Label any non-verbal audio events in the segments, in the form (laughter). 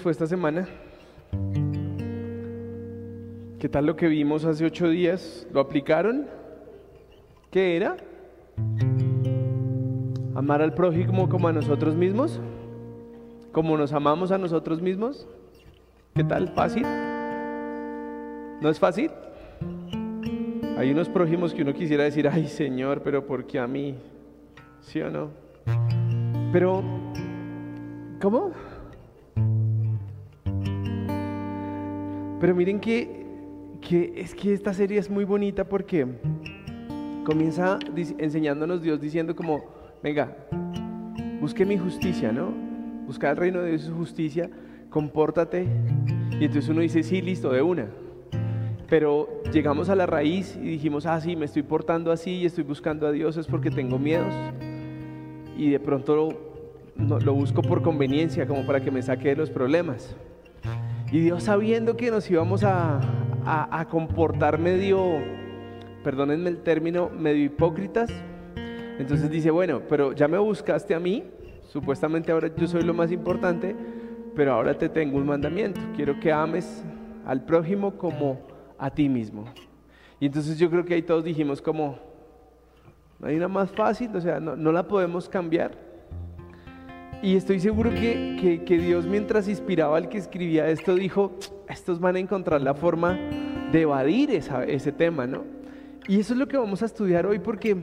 fue esta semana? ¿Qué tal lo que vimos hace ocho días? ¿Lo aplicaron? ¿Qué era? ¿Amar al prójimo como a nosotros mismos? ¿Como nos amamos a nosotros mismos? ¿Qué tal? ¿Fácil? ¿No es fácil? Hay unos prójimos que uno quisiera decir, ay Señor, pero ¿por qué a mí? ¿Sí o no? Pero, ¿cómo? Pero miren que, que es que esta serie es muy bonita porque comienza enseñándonos Dios diciendo como, venga, busque mi justicia, ¿no? Busca el reino de Dios y su justicia, compórtate. Y entonces uno dice, sí, listo, de una. Pero llegamos a la raíz y dijimos, ah, sí, me estoy portando así y estoy buscando a Dios es porque tengo miedos. Y de pronto lo, lo busco por conveniencia, como para que me saque de los problemas. Y Dios sabiendo que nos íbamos a, comportar medio, perdónenme el término, medio hipócritas, entonces dice, bueno, pero ya me buscaste a mí, supuestamente ahora yo soy lo más importante, pero ahora te tengo un mandamiento, quiero que ames al prójimo como a ti mismo. Y entonces yo creo que ahí todos dijimos como, no hay una más fácil, o sea, no, la podemos cambiar. Y estoy seguro que, que, Dios mientras inspiraba al que escribía esto dijo, estos van a encontrar la forma de evadir ese tema, ¿no? Y eso es lo que vamos a estudiar hoy porque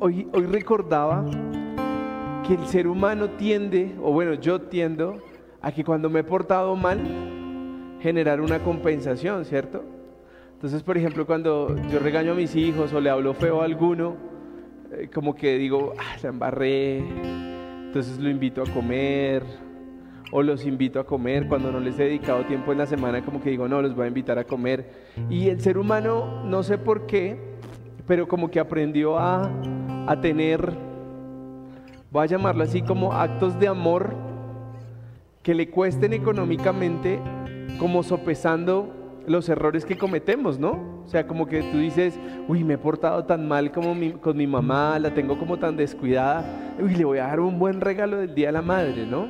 hoy, hoy recordaba que el ser humano tiende, o bueno, yo tiendo a que cuando me he portado mal, generar una compensación, ¿cierto? Entonces, por ejemplo, cuando yo regaño a mis hijos o le hablo feo a alguno, eh, como que digo, ah, la embarré, entonces lo invito a comer, o los invito a comer cuando no les he dedicado tiempo en la semana, como que digo, no, los voy a invitar a comer. Y el ser humano, no sé por qué, pero como que aprendió a, a tener, voy a llamarlo así, como actos de amor que le cuesten económicamente como sopesando los errores que cometemos, ¿no? O sea, como que tú dices, uy, me he portado tan mal como con mi mamá, la tengo como tan descuidada, uy, le voy a dar un buen regalo del Día de la Madre, ¿no?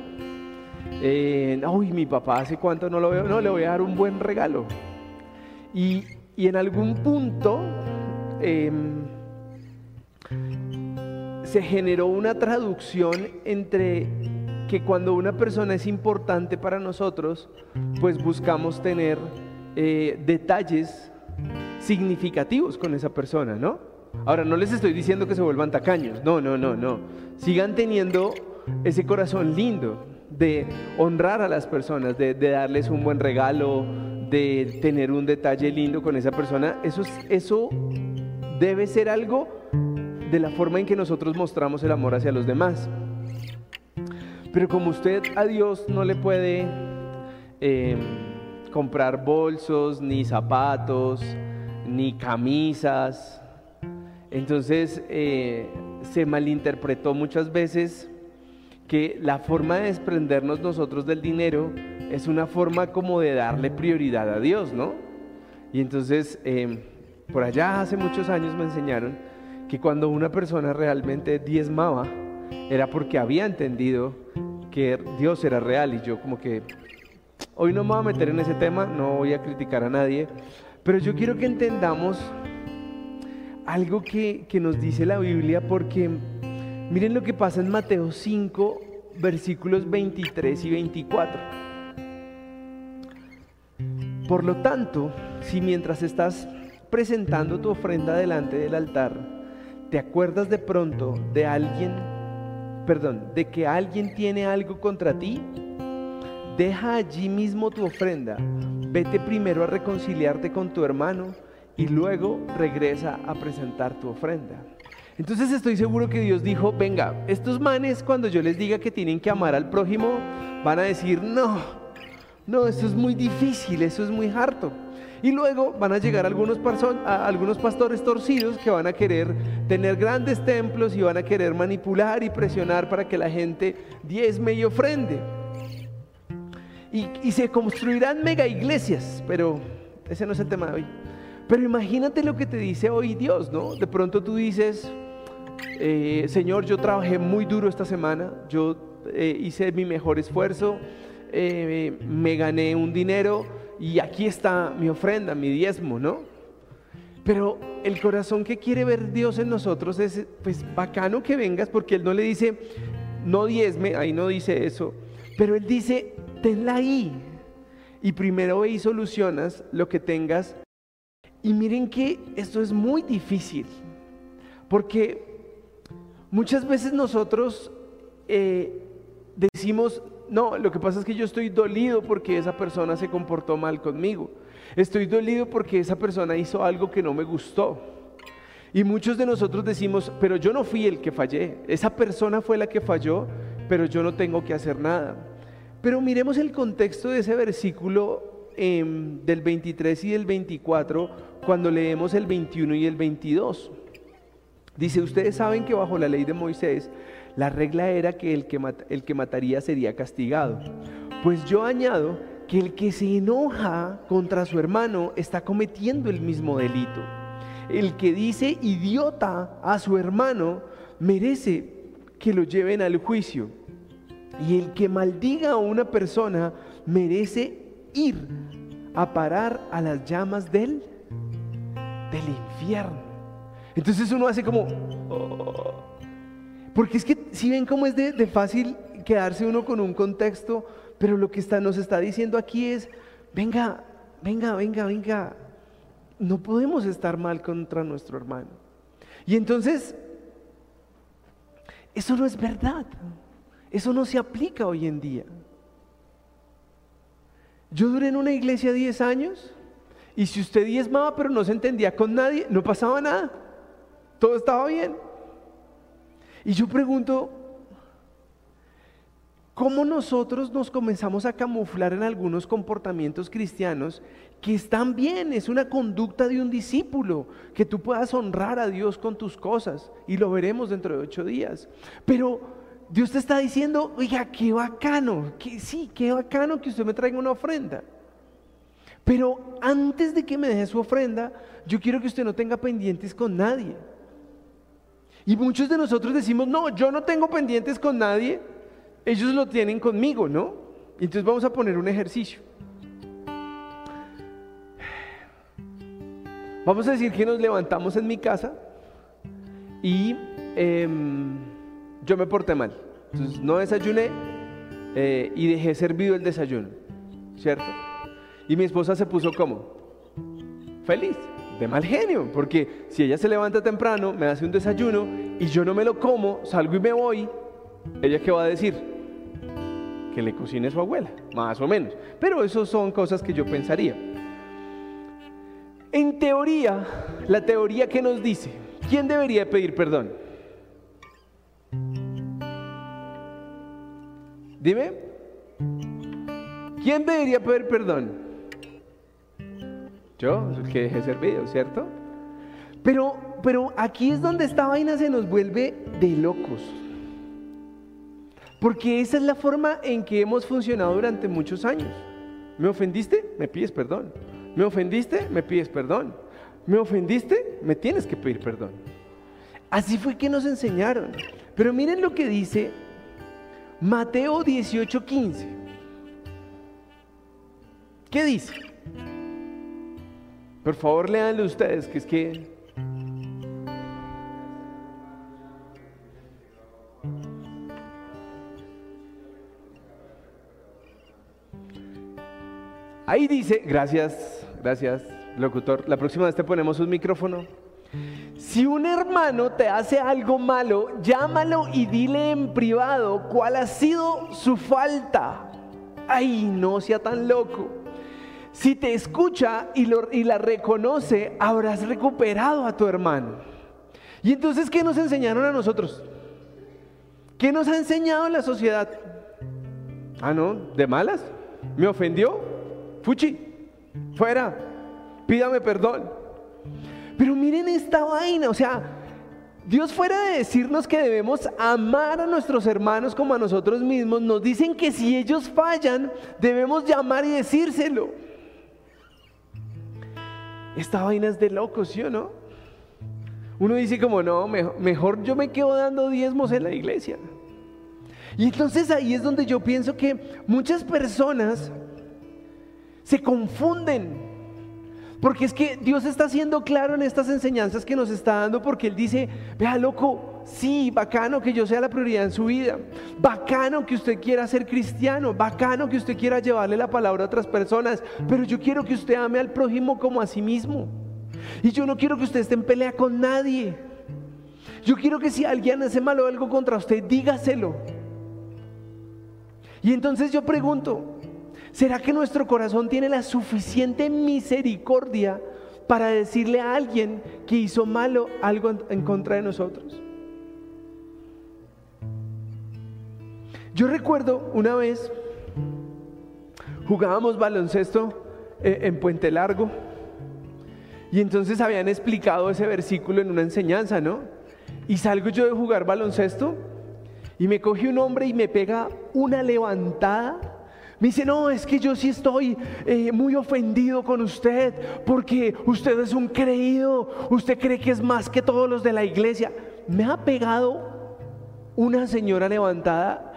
Eh, uy, mi papá hace cuánto no lo veo, no, le voy a dar un buen regalo. Y, en algún punto em, se generó una traducción entre que cuando una persona es importante para nosotros, pues buscamos tener eh, detalles significativos con esa persona, ¿no? Ahora, no les estoy diciendo que se vuelvan tacaños, no, no, no, no. Sigan teniendo ese corazón lindo de honrar a las personas, de, darles un buen regalo, de tener un detalle lindo con esa persona. Eso, eso debe ser algo de la forma en que nosotros mostramos el amor hacia los demás. Pero como usted a Dios no le puede em, comprar bolsos, ni zapatos, ni camisas, entonces eh, se malinterpretó muchas veces que la forma de desprendernos nosotros del dinero es una forma como de darle prioridad a Dios, ¿no? Y entonces, em, por allá hace muchos años me enseñaron que cuando una persona realmente diezmaba, era porque había entendido que Dios era real y yo como que hoy no me voy a meter en ese tema, no voy a criticar a nadie, pero yo quiero que entendamos algo que, que nos dice la Biblia porque miren lo que pasa en Mateo 5, versículos 23 y 24. Por lo tanto, si mientras estás presentando tu ofrenda delante del altar, te acuerdas de pronto de alguien perdón, de que alguien tiene algo contra ti, deja allí mismo tu ofrenda, vete primero a reconciliarte con tu hermano y luego regresa a presentar tu ofrenda. Entonces estoy seguro que Dios dijo, venga, estos manes cuando yo les diga que tienen que amar al prójimo, van a decir, no, no, eso es muy difícil, eso es muy harto. Y luego van a llegar algunos, pastores torcidos que van a querer tener grandes templos y van a querer manipular y presionar para que la gente diezme y ofrende. Y, y se construirán mega iglesias, pero ese no es el tema de hoy. Pero imagínate lo que te dice hoy Dios, ¿no? De pronto tú dices, eh, Señor, yo trabajé muy duro esta semana, yo eh, hice mi mejor esfuerzo, eh, me gané un dinero y aquí está mi ofrenda, mi diezmo, ¿no? Pero el corazón que quiere ver Dios en nosotros es, pues bacano que vengas, porque Él no le dice, no diezme, ahí no dice eso, pero Él dice, tenla ahí. Y primero ve solucionas lo que tengas. Y miren que esto es muy difícil, porque muchas veces nosotros eh, decimos, no, lo que pasa es que yo estoy dolido porque esa persona se comportó mal conmigo. Estoy dolido porque esa persona hizo algo que no me gustó. Y muchos de nosotros decimos, pero yo no fui el que fallé. Esa persona fue la que falló, pero yo no tengo que hacer nada. Pero miremos el contexto de ese versículo em, del 23 y del 24 cuando leemos el 21 y el 22. Dice, ustedes saben que bajo la ley de Moisés la regla era que el que, el que mataría sería castigado. Pues yo añado que el que se enoja contra su hermano está cometiendo el mismo delito. El que dice idiota a su hermano merece que lo lleven al juicio. Y el que maldiga a una persona merece ir a parar a las llamas del, del infierno. Entonces uno hace como... Oh". porque es que si ven cómo es de, fácil quedarse uno con un contexto, pero lo que está, nos está diciendo aquí es, venga, venga, venga, venga, no podemos estar mal contra nuestro hermano. Y entonces, eso no es verdad. Eso no se aplica hoy en día. Yo duré en una iglesia 10 años y si usted diezmaba pero no se entendía con nadie, no pasaba nada. Todo estaba bien. Y yo pregunto, ¿Cómo nosotros nos comenzamos a camuflar en algunos comportamientos cristianos que están bien? Es una conducta de un discípulo, que tú puedas honrar a Dios con tus cosas y lo veremos dentro de ocho días. Pero Dios te está diciendo, oiga, qué bacano, que sí, qué bacano que usted me traiga una ofrenda. Pero antes de que me deje su ofrenda, yo quiero que usted no tenga pendientes con nadie. Y muchos de nosotros decimos, no, yo no tengo pendientes con nadie ellos lo tienen conmigo, ¿no? Entonces vamos a poner un ejercicio. Vamos a decir que nos levantamos en mi casa y em, yo me porté mal. Entonces no desayuné eh, y dejé servido el desayuno, ¿cierto? Y mi esposa se puso como feliz, de mal genio, porque si ella se levanta temprano, me hace un desayuno y yo no me lo como, salgo y me voy, ¿ella qué va a decir? que le cocine su abuela, más o menos. Pero eso son cosas que yo pensaría. En teoría, la teoría que nos dice, ¿quién debería pedir perdón? Dime, ¿quién debería pedir perdón? Yo, el que dejé servido, ¿cierto? Pero, pero aquí es donde esta vaina se nos vuelve de locos. Porque esa es la forma en que hemos funcionado durante muchos años. ¿Me ofendiste? Me pides perdón. ¿Me ofendiste? Me pides perdón. ¿Me ofendiste? Me tienes que pedir perdón. Así fue que nos enseñaron. Pero miren lo que dice Mateo 18:15. ¿Qué dice? Por favor, léanlo ustedes, que es que Ahí dice, gracias, gracias, locutor. La próxima vez te ponemos un micrófono. Si un hermano te hace algo malo, llámalo y dile en privado cuál ha sido su falta. Ay, no sea tan loco. Si te escucha y, y la reconoce, habrás recuperado a tu hermano. Y entonces, ¿qué nos enseñaron a nosotros? ¿Qué nos ha enseñado la sociedad? Ah, no, de malas. ¿Me ofendió? Fuchi, fuera, pídame perdón. Pero miren esta vaina, o sea, Dios fuera de decirnos que debemos amar a nuestros hermanos como a nosotros mismos, nos dicen que si ellos fallan, debemos llamar y decírselo. Esta vaina es de locos, ¿sí o no? Uno dice como, no, mejor, mejor yo me quedo dando diezmos en la iglesia. Y entonces ahí es donde yo pienso que muchas personas se confunden. Porque es que Dios está siendo claro en estas enseñanzas que nos está dando porque Él dice, vea loco, sí, bacano que yo sea la prioridad en su vida, bacano que usted quiera ser cristiano, bacano que usted quiera llevarle la palabra a otras personas, pero yo quiero que usted ame al prójimo como a sí mismo. Y yo no quiero que usted esté en pelea con nadie. Yo quiero que si alguien hace malo algo contra usted, dígaselo. Y entonces yo pregunto, ¿será que nuestro corazón tiene la suficiente misericordia para decirle a alguien que hizo malo algo en contra de nosotros? Yo recuerdo una vez, jugábamos baloncesto eh, en Puente Largo y entonces habían explicado ese versículo en una enseñanza, ¿no? Y salgo yo de jugar baloncesto y me coge un hombre y me pega una levantada. Me dice, no, es que yo sí estoy eh, muy ofendido con usted porque usted es un creído, usted cree que es más que todos los de la iglesia. Me ha pegado una señora levantada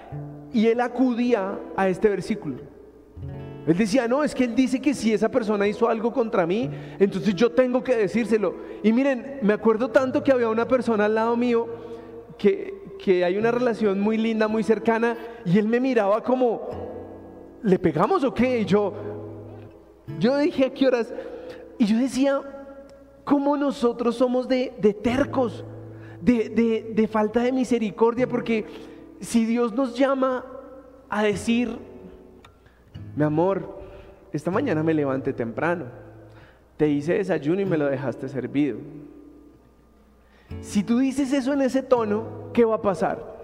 y él acudía a este versículo. Él decía, no, es que él dice que si esa persona hizo algo contra mí, entonces yo tengo que decírselo. Y miren, me acuerdo tanto que había una persona al lado mío que, que hay una relación muy linda, muy cercana, y él me miraba como, ¿le pegamos o qué? Y yo, yo dije, ¿a qué horas? Y yo decía, ¿cómo nosotros somos de, tercos, de, de, de falta de misericordia? Porque si Dios nos llama a decir, mi amor, esta mañana me levanté temprano, te hice desayuno y me lo dejaste servido. Si tú dices eso en ese tono, ¿qué va a pasar?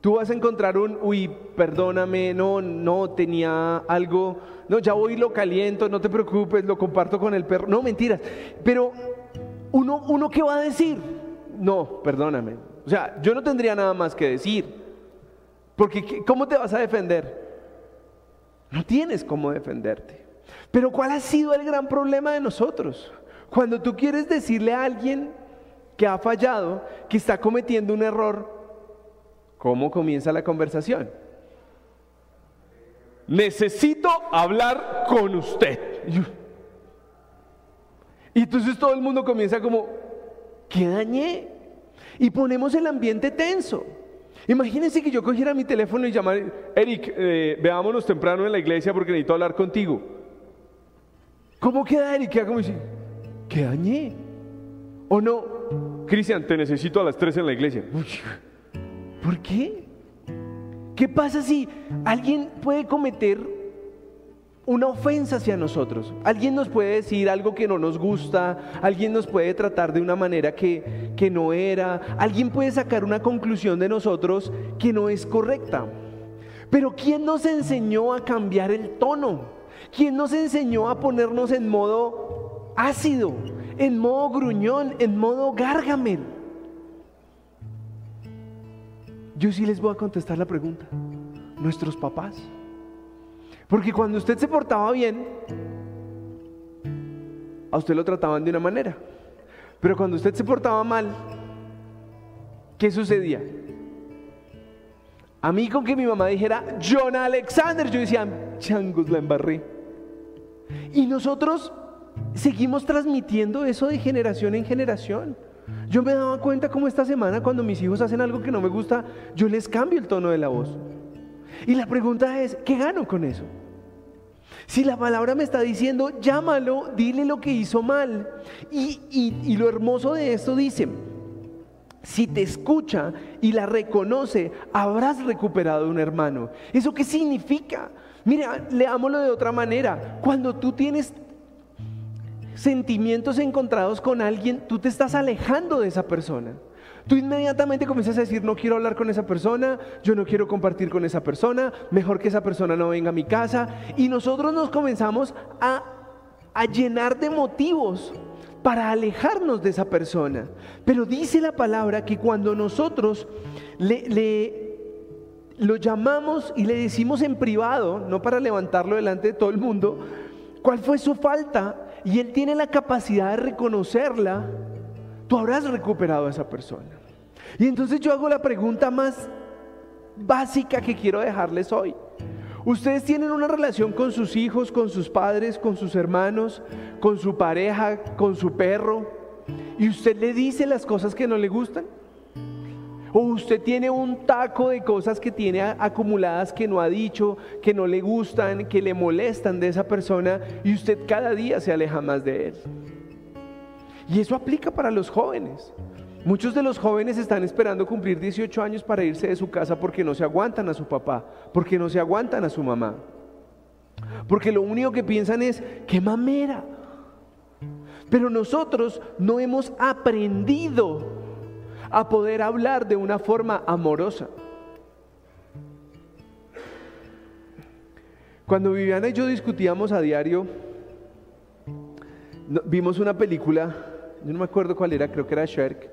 Tú vas a encontrar un, uy, perdóname, no, no tenía algo, no, ya voy lo caliento, no te preocupes, lo comparto con el perro. No, mentiras. Pero uno, uno ¿qué va a decir? No, perdóname. O sea, yo no tendría nada más que decir. Porque ¿cómo te vas a defender? No tienes cómo defenderte. Pero ¿cuál ha sido el gran problema de nosotros? Cuando tú quieres decirle a alguien que ha fallado, que está cometiendo un error, ¿cómo comienza la conversación? Necesito hablar con usted. Y entonces todo el mundo comienza como, ¿qué dañé? Y ponemos el ambiente tenso. Imagínense que yo cogiera mi teléfono y llamara, Eric, eh, veámonos temprano en la iglesia porque necesito hablar contigo. ¿Cómo queda Eric? Queda como dice, ¿qué dañé? ¿O no? Cristian, te necesito a las 3 en la iglesia. ¿Por qué? ¿Qué pasa si alguien puede cometer una ofensa hacia nosotros? Alguien nos puede decir algo que no nos gusta, alguien nos puede tratar de una manera que, que no era, alguien puede sacar una conclusión de nosotros que no es correcta. Pero ¿quién nos enseñó a cambiar el tono? ¿Quién nos enseñó a ponernos en modo ácido? en modo gruñón, en modo gárgamel. Yo sí les voy a contestar la pregunta. Nuestros papás. Porque cuando usted se portaba bien, a usted lo trataban de una manera. Pero cuando usted se portaba mal, ¿qué sucedía? A mí con que mi mamá dijera, John Alexander, yo decía, changos, la embarré. Y nosotros seguimos transmitiendo eso de generación en generación. Yo me daba cuenta como esta semana cuando mis hijos hacen algo que no me gusta, yo les cambio el tono de la voz. Y la pregunta es, ¿qué gano con eso? Si la palabra me está diciendo, llámalo, dile lo que hizo mal. Y, y lo hermoso de esto dice, si te escucha y la reconoce, habrás recuperado un hermano. ¿Eso qué significa? Mira, leámoslo de otra manera. Cuando tú tienes sentimientos encontrados con alguien, tú te estás alejando de esa persona. Tú inmediatamente comienzas a decir, no quiero hablar con esa persona, yo no quiero compartir con esa persona, mejor que esa persona no venga a mi casa. Y nosotros nos comenzamos a, llenar de motivos para alejarnos de esa persona. Pero dice la palabra que cuando nosotros le, le, lo llamamos y le decimos en privado, no para levantarlo delante de todo el mundo, cuál fue su falta, y Él tiene la capacidad de reconocerla, tú habrás recuperado a esa persona. Y entonces yo hago la pregunta más básica que quiero dejarles hoy. Ustedes tienen una relación con sus hijos, con sus padres, con sus hermanos, con su pareja, con su perro, y usted le dice las cosas que no le gustan. O usted tiene un taco de cosas que tiene acumuladas que no ha dicho, que no le gustan, que le molestan de esa persona y usted cada día se aleja más de él. Y eso aplica para los jóvenes. Muchos de los jóvenes están esperando cumplir 18 años para irse de su casa porque no se aguantan a su papá, porque no se aguantan a su mamá. Porque lo único que piensan es, qué mamera. Pero nosotros no hemos aprendido a poder hablar de una forma amorosa. Cuando Viviana y yo discutíamos a diario, vimos una película, yo no me acuerdo cuál era, creo que era Shark,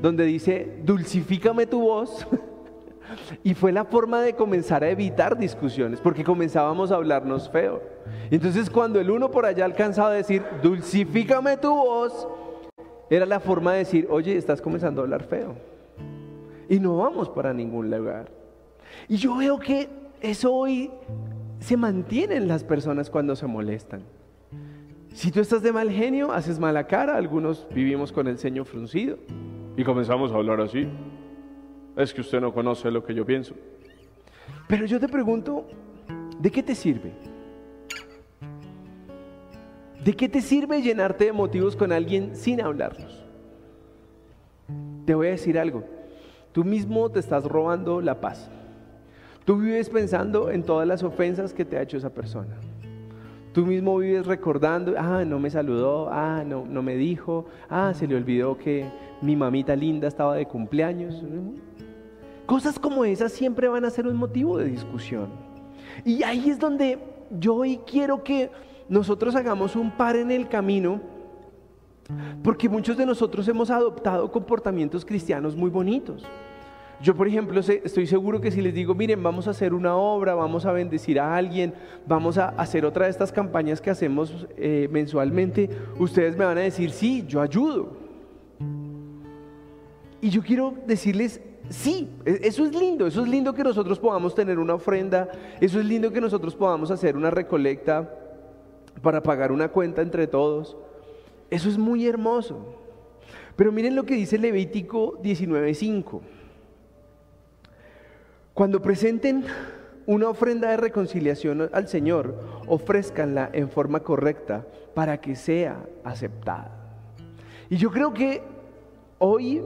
donde dice, dulcifícame tu voz. (laughs) y fue la forma de comenzar a evitar discusiones, porque comenzábamos a hablarnos feo. Entonces cuando el uno por allá alcanzaba a decir, dulcifícame tu voz, era la forma de decir, oye, estás comenzando a hablar feo. Y no vamos para ningún lugar. Y yo veo que eso hoy se mantiene en las personas cuando se molestan. Si tú estás de mal genio, haces mala cara, algunos vivimos con el ceño fruncido. Y comenzamos a hablar así. Es que usted no conoce lo que yo pienso. Pero yo te pregunto, ¿de qué te sirve? ¿De qué te sirve llenarte de motivos con alguien sin hablarlos? Te voy a decir algo. Tú mismo te estás robando la paz. Tú vives pensando en todas las ofensas que te ha hecho esa persona. Tú mismo vives recordando, ah, no me saludó, ah, no, no me dijo, ah, se le olvidó que mi mamita linda estaba de cumpleaños. Cosas como esas siempre van a ser un motivo de discusión. Y ahí es donde yo hoy quiero que nosotros hagamos un par en el camino, porque muchos de nosotros hemos adoptado comportamientos cristianos muy bonitos. Yo, por ejemplo, estoy seguro que si les digo, miren, vamos a hacer una obra, vamos a bendecir a alguien, vamos a hacer otra de estas campañas que hacemos eh, mensualmente, ustedes me van a decir, sí, yo ayudo. Y yo quiero decirles, sí, e, eso es lindo, eso es lindo que nosotros podamos tener una ofrenda, eso es lindo que nosotros podamos hacer una recolecta para pagar una cuenta entre todos. Eso es muy hermoso. Pero miren lo que dice Levítico 19:5. Cuando presenten una ofrenda de reconciliación al Señor, ofrézcanla en forma correcta para que sea aceptada. Y yo creo que hoy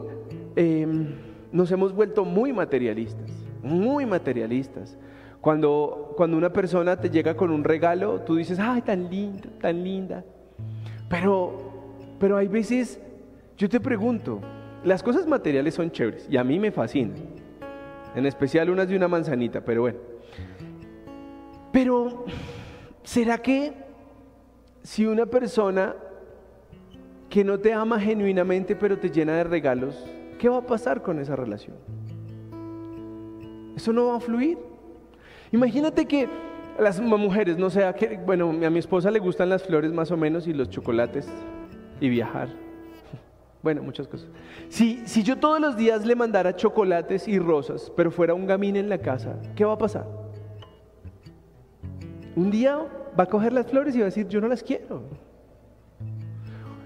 em, nos hemos vuelto muy materialistas, muy materialistas. Cuando, cuando una persona te llega con un regalo, tú dices, ay, tan linda, tan linda. Pero, pero hay veces, yo te pregunto, las cosas materiales son chéveres y a mí me fascinan en especial unas de una manzanita, pero bueno. Pero, ¿será que si una persona que no te ama genuinamente pero te llena de regalos, ¿qué va a pasar con esa relación? Eso no va a fluir. Imagínate que las mujeres, no sé, bueno, a mi esposa le gustan las flores más o menos y los chocolates y viajar. (laughs) Bueno, muchas cosas. Si, si yo todos los días le mandara chocolates y rosas, pero fuera un gamín en la casa, ¿qué va a pasar? Un día va a coger las flores y va a decir, yo no las quiero.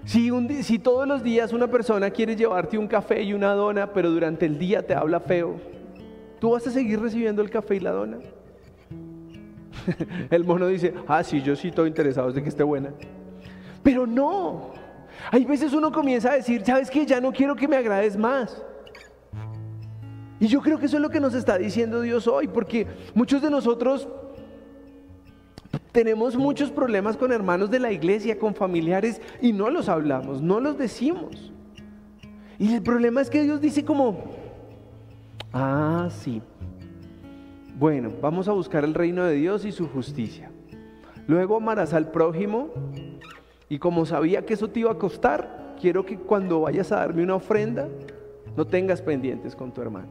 Si, si todos los días una persona quiere llevarte un café y una dona, pero durante el día te habla feo, ¿tú vas a seguir recibiendo el café y la dona? (laughs) el mono dice, ah, sí, yo sí estoy interesado de que esté buena. Pero no, hay veces uno comienza a decir, ¿sabes qué? Ya no quiero que me agrades más. Y yo creo que eso es lo que nos está diciendo Dios hoy, porque muchos de nosotros tenemos muchos problemas con hermanos de la iglesia, con familiares, y no los hablamos, no los decimos. Y el problema es que Dios dice como, ah, sí, bueno, vamos a buscar el reino de Dios y su justicia. Luego amarás al prójimo y como sabía que eso te iba a costar, quiero que cuando vayas a darme una ofrenda, no tengas pendientes con tu hermano.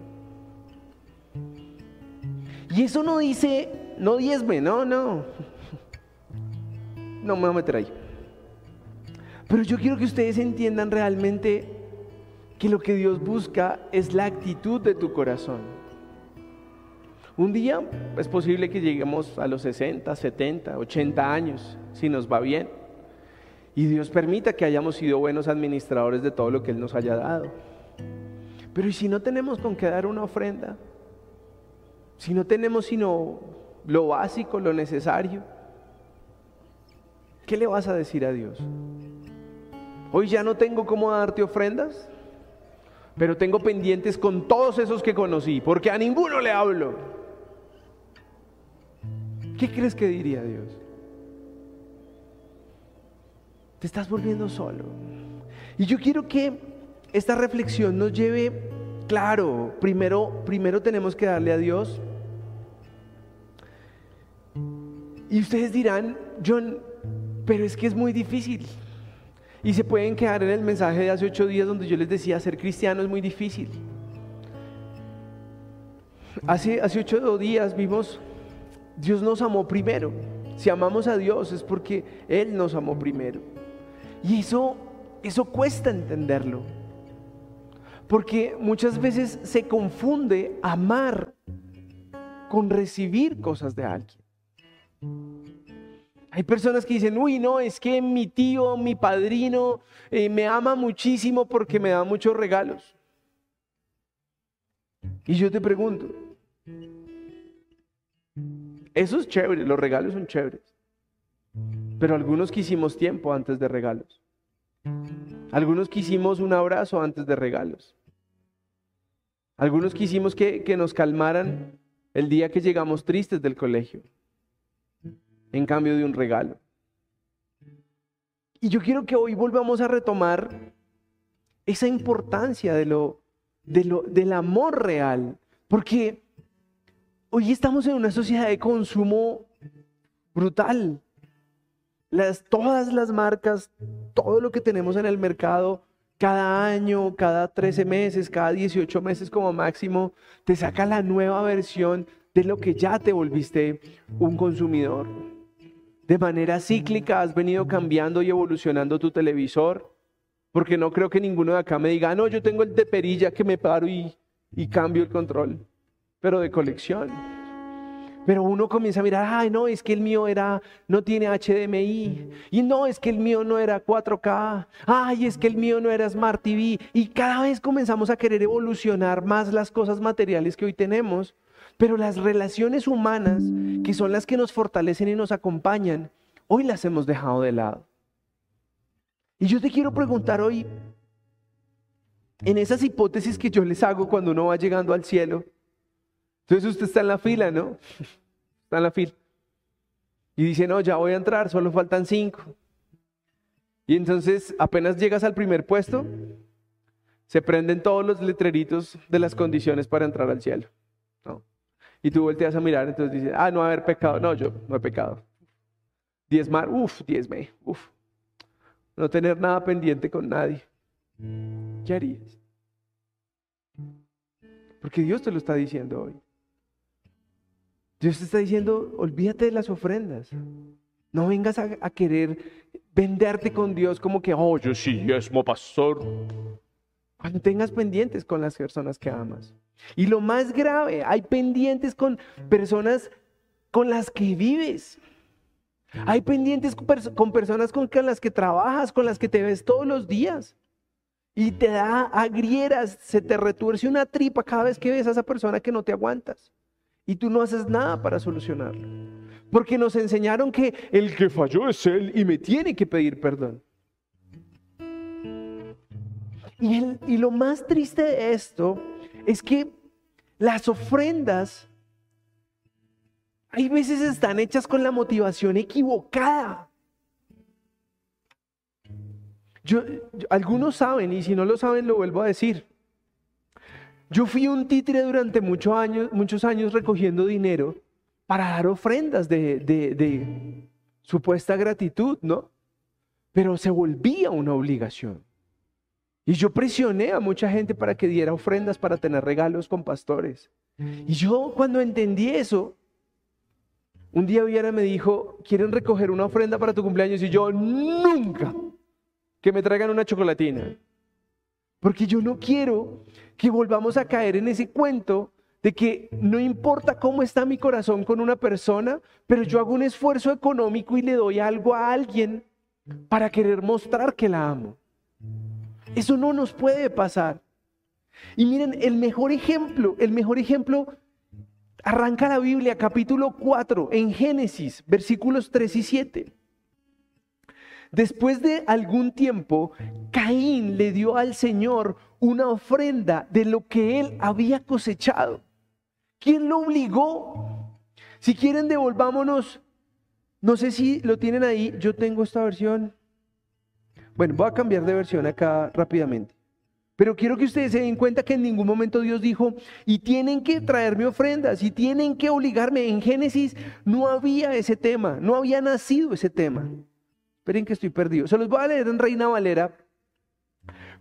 Y eso no dice, no diezme, no, no. (laughs) No me voy a meter ahí. Pero yo quiero que ustedes entiendan realmente que lo que Dios busca es la actitud de tu corazón. Un día es posible que lleguemos a los 60, 70, 80 años, si nos va bien. Y Dios permita que hayamos sido buenos administradores de todo lo que Él nos haya dado. Pero ¿y si no tenemos con qué dar una ofrenda? Si no tenemos sino lo básico, lo necesario, ¿qué le vas a decir a Dios? Hoy ya no tengo cómo darte ofrendas, pero tengo pendientes con todos esos que conocí, porque a ninguno le hablo. ¿Qué crees que diría Dios? Te estás volviendo solo. Y yo quiero que esta reflexión nos lleve, claro, primero, primero tenemos que darle a Dios. Y ustedes dirán, John, pero es que es muy difícil. Y se pueden quedar en el mensaje de hace ocho días donde yo les decía, ser cristiano es muy difícil. Hace, hace ocho días vimos Dios nos amó primero. Si amamos a Dios es porque Él nos amó primero. Y eso, eso cuesta entenderlo. Porque muchas veces se confunde amar con recibir cosas de alguien. Hay personas que dicen, uy, no, es que mi tío, mi padrino eh, me ama muchísimo porque me da muchos regalos. Y yo te pregunto, eso es chévere, los regalos son chéveres. Pero algunos quisimos tiempo antes de regalos. Algunos quisimos un abrazo antes de regalos. Algunos quisimos que, que nos calmaran el día que llegamos tristes del colegio, en cambio de un regalo. Y yo quiero que hoy volvamos a retomar esa importancia de lo, de lo, del amor real, porque Hoy estamos en una sociedad de consumo brutal. Todas las marcas, todo lo que tenemos en el mercado, cada año, cada 13 meses, cada 18 meses como máximo, te saca la nueva versión de lo que ya te volviste un consumidor. De manera cíclica has venido cambiando y evolucionando tu televisor, porque no creo que ninguno de acá me diga, ah, no, yo tengo el de perilla que me paro y, y cambio el control pero de colección. Pero uno comienza a mirar, ay, no, es que el mío era, no tiene HDMI. Y no, es que el mío no era 4K. Ay, es que el mío no era Smart TV. Y cada vez comenzamos a querer evolucionar más las cosas materiales que hoy tenemos. Pero las relaciones humanas, que son las que nos fortalecen y nos acompañan, hoy las hemos dejado de lado. Y yo te quiero preguntar hoy, en esas hipótesis que yo les hago cuando uno va llegando al cielo, entonces usted está en la fila, ¿no? Está en la fila. Y dice, no, ya voy a entrar, solo faltan cinco. Y entonces apenas llegas al primer puesto, se prenden todos los letreritos de las condiciones para entrar al cielo. Y tú volteas a mirar, entonces dices, ah, no haber pecado. No, yo no he pecado. Diezmar, uff, diezme, uff. No tener nada pendiente con nadie. ¿Qué harías? Porque Dios te lo está diciendo hoy. Dios te está diciendo, olvídate de las ofrendas. No vengas a, querer venderte con Dios como que, oh, yo sí, esmo pastor. Cuando tengas pendientes con las personas que amas. Y lo más grave, hay pendientes con personas con las que vives. Hay pendientes con personas con las que trabajas, con las que te ves todos los días. Y te da agrieras, se te retuerce una tripa cada vez que ves a esa persona que no te aguantas y tú no haces nada para solucionarlo. Porque nos enseñaron que el que falló es él y me tiene que pedir perdón. Y, y lo más triste de esto es que las ofrendas hay veces están hechas con la motivación equivocada. Yo, algunos saben, y si no lo saben, lo vuelvo a decir. Yo fui un títere durante muchos años, muchos años recogiendo dinero para dar ofrendas de, de supuesta gratitud, ¿no? Pero se volvía una obligación. Y yo presioné a mucha gente para que diera ofrendas para tener regalos con pastores. Y yo cuando entendí eso, un día Viera me dijo, ¿quieren recoger una ofrenda para tu cumpleaños? Y yo, nunca, que me traigan una chocolatina. Porque yo no quiero que volvamos a caer en ese cuento de que no importa cómo está mi corazón con una persona, pero yo hago un esfuerzo económico y le doy algo a alguien para querer mostrar que la amo. Eso no nos puede pasar. Y miren, el mejor ejemplo, el mejor ejemplo arranca la Biblia, capítulo 4, en Génesis, versículos 3 y 7. Después de algún tiempo, Caín le dio al Señor una ofrenda de lo que él había cosechado. ¿Quién lo obligó? Si quieren, devolvámonos. No sé si lo tienen ahí. Yo tengo esta versión. Bueno, voy a cambiar de versión acá rápidamente. Pero quiero que ustedes se den cuenta que en ningún momento Dios dijo, y tienen que traerme ofrendas, y tienen que obligarme. En Génesis no había ese tema, no había nacido ese tema. Esperen que estoy perdido. Se los voy a leer en Reina Valera.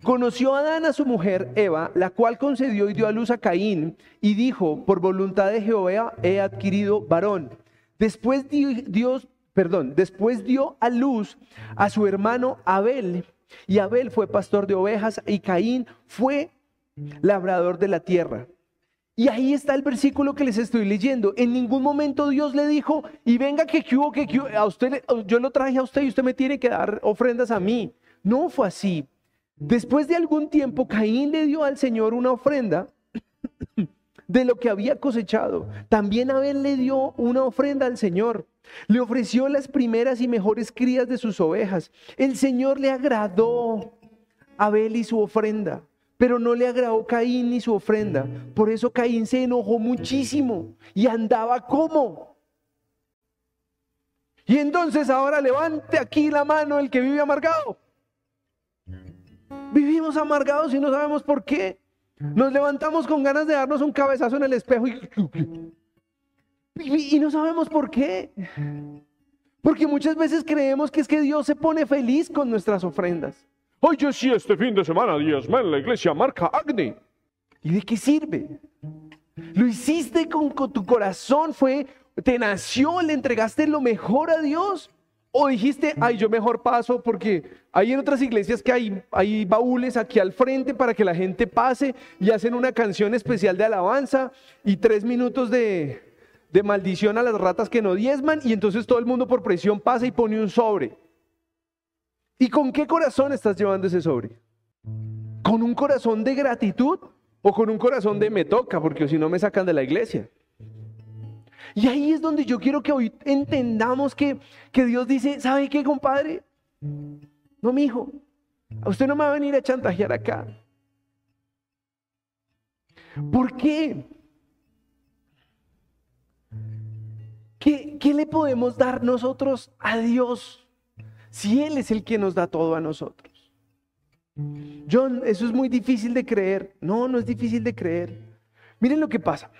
Conoció Adán a su mujer Eva, la cual concedió y dio a luz a Caín, y dijo, por voluntad de Jehová he adquirido varón. Después Dios, perdón, después dio a luz a su hermano Abel, y Abel fue pastor de ovejas, y Caín fue labrador de la tierra. Y ahí está el versículo que les estoy leyendo. En ningún momento Dios le dijo, y venga que, hubo, que, a usted, yo lo traje a usted y usted me tiene que dar ofrendas a mí. No fue así. Después de algún tiempo, Caín le dio al Señor una ofrenda (clears throat) de lo que había cosechado. También Abel le dio una ofrenda al Señor. Le ofreció las primeras y mejores crías de sus ovejas. El Señor le agradó a Abel y su ofrenda, pero no le agradó Caín ni su ofrenda. Por eso Caín se enojó muchísimo y andaba como. Y entonces ahora levante aquí la mano el que vive amargado. Vivimos amargados y no sabemos por qué. Nos levantamos con ganas de darnos un cabezazo en el espejo y, no sabemos por qué. Porque muchas veces creemos que es que Dios se pone feliz con nuestras ofrendas. Oye, sí, este fin de semana diezma en la iglesia marca Agni. ¿Y de qué sirve? Lo hiciste con, tu corazón, fue, te nació, le entregaste lo mejor a Dios. O dijiste, ay, yo mejor paso porque hay en otras iglesias que hay, hay baúles aquí al frente para que la gente pase y hacen una canción especial de alabanza y tres minutos de, de maldición a las ratas que no diezman y entonces todo el mundo por presión pasa y pone un sobre. ¿Y con qué corazón estás llevando ese sobre? ¿Con un corazón de gratitud o con un corazón de me toca porque si no me sacan de la iglesia? Y ahí es donde yo quiero que hoy entendamos que, que Dios dice, ¿sabe qué, compadre? No, mi hijo, usted no me va a venir a chantajear acá. ¿Por qué? ¿Qué, ¿Qué, le podemos dar nosotros a Dios si Él es el que nos da todo a nosotros? John, eso es muy difícil de creer. No, no es difícil de creer. Miren lo que pasa.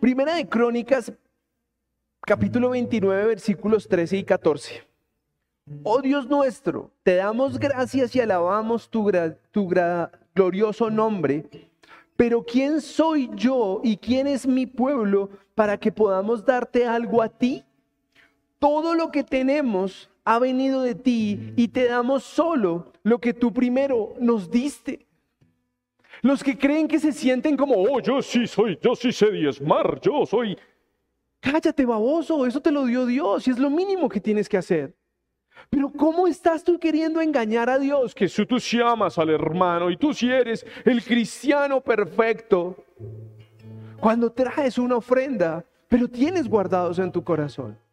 Primera de Crónicas, capítulo 29, versículos 13 y 14. Oh Dios nuestro, te damos gracias y alabamos tu, tu glorioso nombre, pero ¿quién soy yo y quién es mi pueblo para que podamos darte algo a ti? Todo lo que tenemos ha venido de ti y te damos solo lo que tú primero nos diste. Los que creen que se sienten como, oh, yo sí soy, yo sí sé diezmar, yo soy... Cállate, baboso, eso te lo dio Dios y es lo mínimo que tienes que hacer. Pero ¿cómo estás tú queriendo engañar a Dios? Que si tú sí amas al hermano y tú sí eres el cristiano perfecto, cuando traes una ofrenda, pero tienes guardados en tu corazón.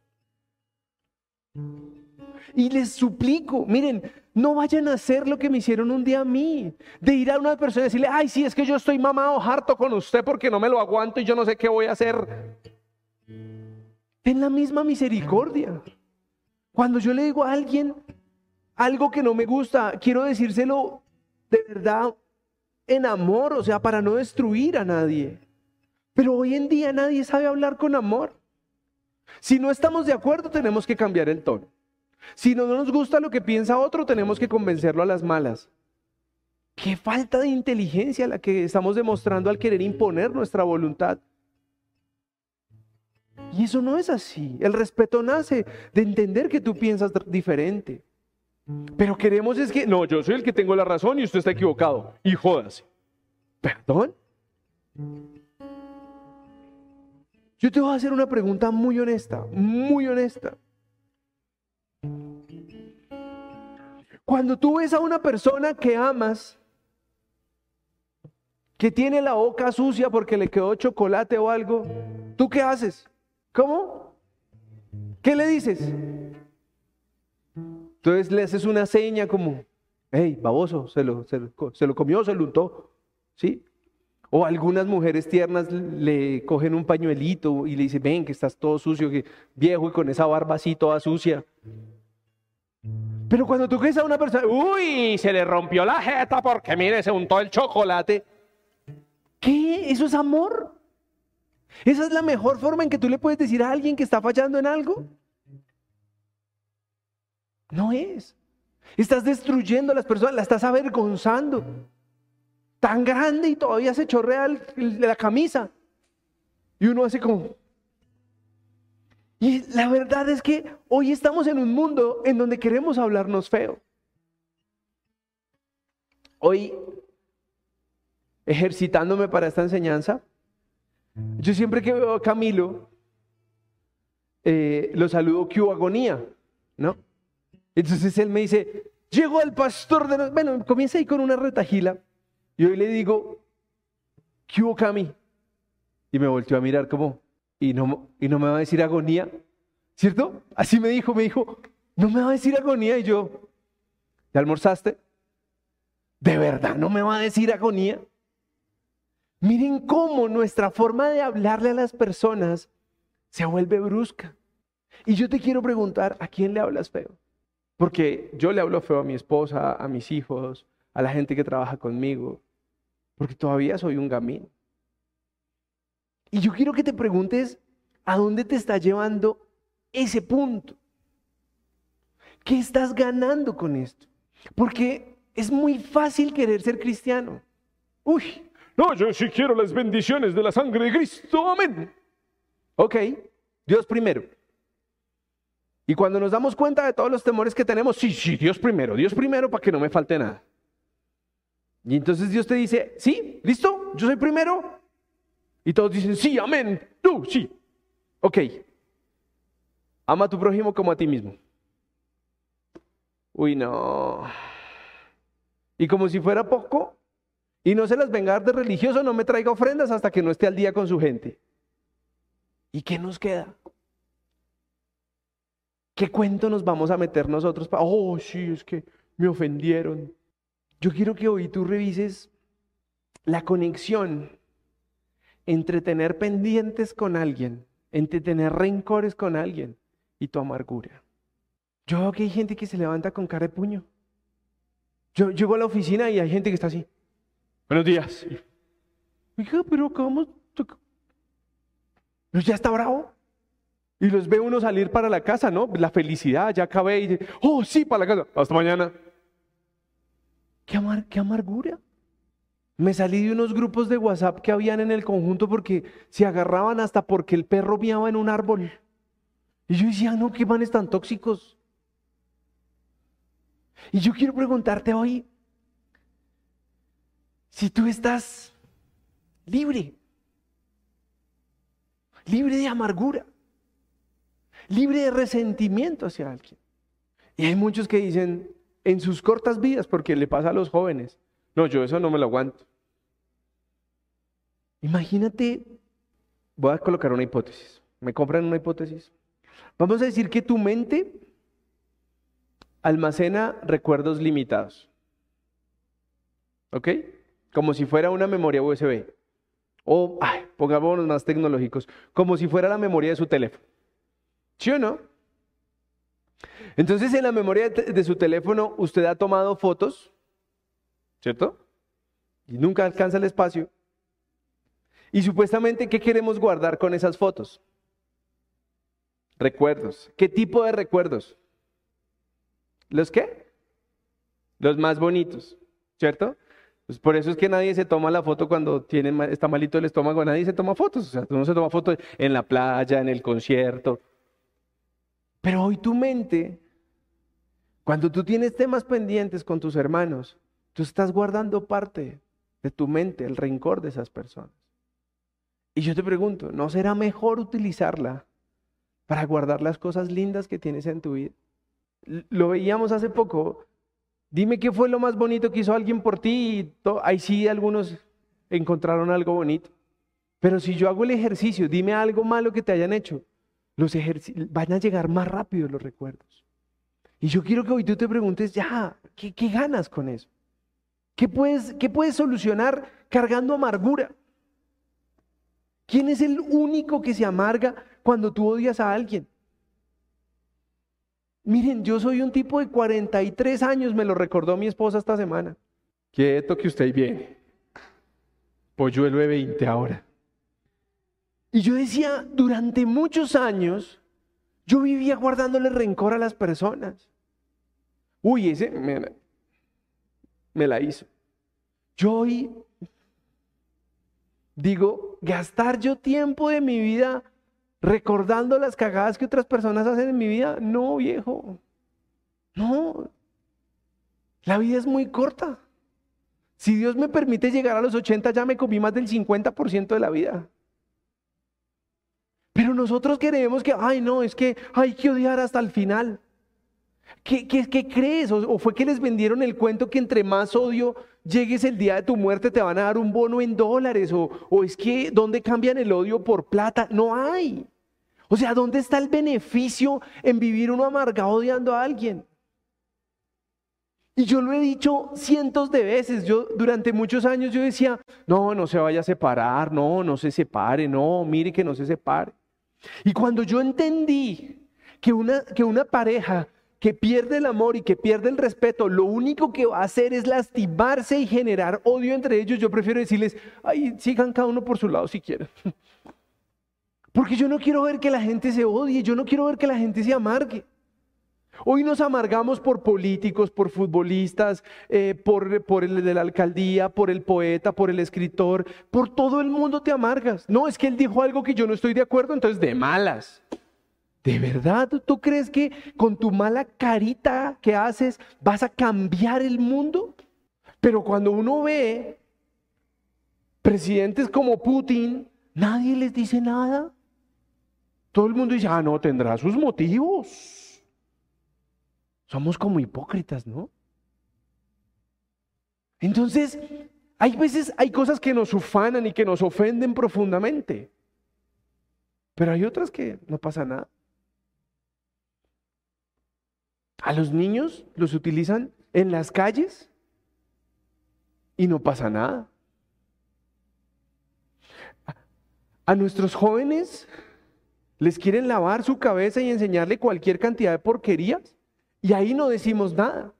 Y les suplico, miren, no vayan a hacer lo que me hicieron un día a mí, de ir a una persona y decirle, ay, sí, es que yo estoy mamado harto con usted porque no me lo aguanto y yo no sé qué voy a hacer. Ten la misma misericordia. Cuando yo le digo a alguien algo que no me gusta, quiero decírselo de verdad en amor, o sea, para no destruir a nadie. Pero hoy en día nadie sabe hablar con amor. Si no estamos de acuerdo, tenemos que cambiar el tono. Si no nos gusta lo que piensa otro, tenemos que convencerlo a las malas. Qué falta de inteligencia la que estamos demostrando al querer imponer nuestra voluntad. Y eso no es así. El respeto nace de entender que tú piensas diferente. Pero queremos es que, no, yo soy el que tengo la razón y usted está equivocado. Y jódase. ¿Perdón? Yo te voy a hacer una pregunta muy honesta, muy honesta. Cuando tú ves a una persona que amas, que tiene la boca sucia porque le quedó chocolate o algo, ¿tú qué haces? ¿Cómo? ¿Qué le dices? Entonces le haces una seña como, hey, baboso, se lo, se lo, comió, se lo untó, ¿sí? O algunas mujeres tiernas le cogen un pañuelito y le dicen, ven, que estás todo sucio, que viejo y con esa barba así toda sucia. Pero cuando tú ves a una persona, uy, se le rompió la jeta porque mire, se untó el chocolate. ¿Qué? ¿Eso es amor? ¿Esa es la mejor forma en que tú le puedes decir a alguien que está fallando en algo? No es. Estás destruyendo a las personas, la estás avergonzando. Tan grande y todavía se chorrea la camisa. Y uno hace como, y la verdad es que hoy estamos en un mundo en donde queremos hablarnos feo. Hoy, ejercitándome para esta enseñanza, yo siempre que veo a Camilo, eh, lo saludo que agonía, ¿no? Entonces él me dice, llegó el pastor de. Bueno, comienza ahí con una retajila y hoy le digo, ¿qué hubo Cami? Y me volteó a mirar como, y no, y no me va a decir agonía, ¿cierto? Así me dijo, me dijo, no me va a decir agonía y yo, ¿ya almorzaste? ¿De verdad no me va a decir agonía? Miren cómo nuestra forma de hablarle a las personas se vuelve brusca. Y yo te quiero preguntar, ¿a quién le hablas feo? Porque yo le hablo feo a mi esposa, a mis hijos, a la gente que trabaja conmigo, porque todavía soy un gamín. Y yo quiero que te preguntes a dónde te está llevando ese punto. ¿Qué estás ganando con esto? Porque es muy fácil querer ser cristiano. Uy, no, yo sí quiero las bendiciones de la sangre de Cristo. Amén. Ok, Dios primero. Y cuando nos damos cuenta de todos los temores que tenemos, sí, sí, Dios primero, Dios primero para que no me falte nada. Y entonces Dios te dice, sí, listo, yo soy primero, y todos dicen, sí, amén, tú, sí. Ok. Ama a tu prójimo como a ti mismo. Uy, no. Y como si fuera poco, y no se las venga de religioso, no me traiga ofrendas hasta que no esté al día con su gente. ¿Y qué nos queda? ¿Qué cuento nos vamos a meter nosotros? Para, oh, sí, es que me ofendieron. Yo quiero que hoy tú revises la conexión entre tener pendientes con alguien, entre tener rencores con alguien y tu amargura. Yo veo que hay gente que se levanta con cara de puño. Yo llego a la oficina y hay gente que está así. Buenos días. Oiga, pero ¿cómo? Pero ya está bravo. Y los ve uno salir para la casa, ¿no? La felicidad, ya acabé y oh, sí, para la casa. Hasta mañana. ¿Qué, qué amargura? Me salí de unos grupos de WhatsApp que habían en el conjunto porque se agarraban hasta porque el perro miaba en un árbol. Y yo decía, no, qué manes tan tóxicos. Y yo quiero preguntarte hoy, si tú estás libre, libre de amargura, libre de resentimiento hacia alguien. Y hay muchos que dicen en sus cortas vidas, porque le pasa a los jóvenes, no, yo eso no me lo aguanto. Imagínate, voy a colocar una hipótesis. ¿Me compran una hipótesis? Vamos a decir que tu mente almacena recuerdos limitados. ¿Ok? Como si fuera una memoria USB. O, pongámonos más tecnológicos, como si fuera la memoria de su teléfono. ¿Sí o no? Entonces en la memoria de su teléfono usted ha tomado fotos, ¿cierto? Y nunca alcanza el espacio. Y supuestamente, ¿qué queremos guardar con esas fotos? Recuerdos. ¿Qué tipo de recuerdos? ¿Los qué? Los más bonitos, ¿cierto? Pues por eso es que nadie se toma la foto cuando tiene, está malito el estómago, nadie se toma fotos. O sea, uno se toma fotos en la playa, en el concierto. Pero hoy tu mente Cuando tú tienes temas pendientes con tus hermanos, tú estás guardando parte de tu mente, el rencor de esas personas. Y yo te pregunto, ¿no será mejor utilizarla para guardar las cosas lindas que tienes en tu vida? Lo veíamos hace poco. Dime qué fue lo más bonito que hizo alguien por ti y ahí sí algunos encontraron algo bonito. Pero si yo hago el ejercicio, dime algo malo que te hayan hecho, los van a llegar más rápido los recuerdos. Y yo quiero que hoy tú te preguntes, ya, ¿qué, qué ganas con eso? ¿Qué puedes, ¿Qué puedes solucionar cargando amargura? ¿Quién es el único que se amarga cuando tú odias a alguien? Miren, yo soy un tipo de 43 años, me lo recordó mi esposa esta semana. Quieto que usted viene. Polluelo de 20 ahora. Y yo decía, durante muchos años, yo vivía guardándole rencor a las personas. Uy, ese me, me la hizo. Yo hoy digo, gastar yo tiempo de mi vida recordando las cagadas que otras personas hacen en mi vida. No, viejo. No. La vida es muy corta. Si Dios me permite llegar a los 80, ya me comí más del 50% de la vida. Pero nosotros queremos que, ay, no, es que hay que odiar hasta el final. ¿Qué, crees? O, fue que les vendieron el cuento que entre más odio llegues el día de tu muerte te van a dar un bono en dólares? O, o es que, ¿dónde cambian el odio por plata? No hay. O sea, ¿dónde está el beneficio en vivir uno amargado odiando a alguien? Y yo lo he dicho cientos de veces. Yo durante muchos años yo decía, no, no se vaya a separar, no, no se separe, no, mire que no se separe. Y cuando yo entendí que una, que una pareja que pierde el amor y que pierde el respeto, lo único que va a hacer es lastimarse y generar odio entre ellos, yo prefiero decirles, ay, sigan cada uno por su lado si quieren. (laughs) Porque yo no quiero ver que la gente se odie, yo no quiero ver que la gente se amargue. Hoy nos amargamos por políticos, por futbolistas, eh, por, por el de la alcaldía, por el poeta, por el escritor, por todo el mundo te amargas. No, es que él dijo algo que yo no estoy de acuerdo, entonces de malas. ¿De verdad tú crees que con tu mala carita que haces vas a cambiar el mundo? Pero cuando uno ve presidentes como Putin, nadie les dice nada. Todo el mundo dice, ah, no, tendrá sus motivos. Somos como hipócritas, ¿no? Entonces, hay veces, hay cosas que nos ufanan y que nos ofenden profundamente, pero hay otras que no pasa nada. A los niños los utilizan en las calles y no pasa nada. A nuestros jóvenes les quieren lavar su cabeza y enseñarle cualquier cantidad de porquerías y ahí no decimos nada.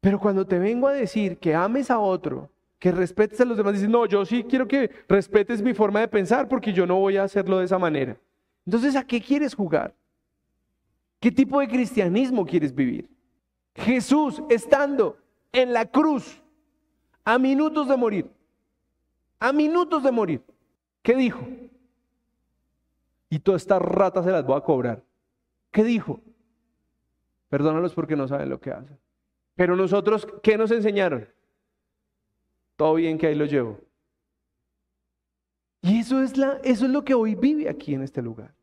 Pero cuando te vengo a decir que ames a otro, que respetes a los demás, dices, no, yo sí quiero que respetes mi forma de pensar porque yo no voy a hacerlo de esa manera. Entonces, ¿a qué quieres jugar? ¿Qué tipo de cristianismo quieres vivir? Jesús estando en la cruz a minutos de morir, a minutos de morir, ¿qué dijo? Y todas estas ratas se las voy a cobrar. ¿Qué dijo? Perdónalos porque no saben lo que hacen. Pero nosotros, ¿qué nos enseñaron? Todo bien que ahí lo llevo. Y eso es, la, eso es lo que hoy vive aquí en este lugar,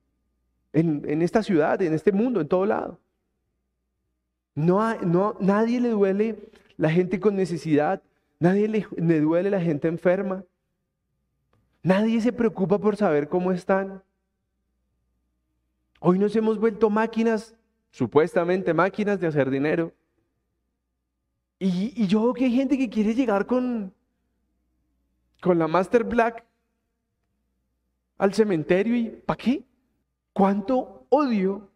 en, esta ciudad, en este mundo, en todo lado. No, no, nadie le duele la gente con necesidad, nadie le, le duele la gente enferma, nadie se preocupa por saber cómo están. Hoy nos hemos vuelto máquinas, supuestamente máquinas de hacer dinero. Y, yo veo que hay gente que quiere llegar con, con la Master Black al cementerio y ¿para qué? ¿Cuánto odio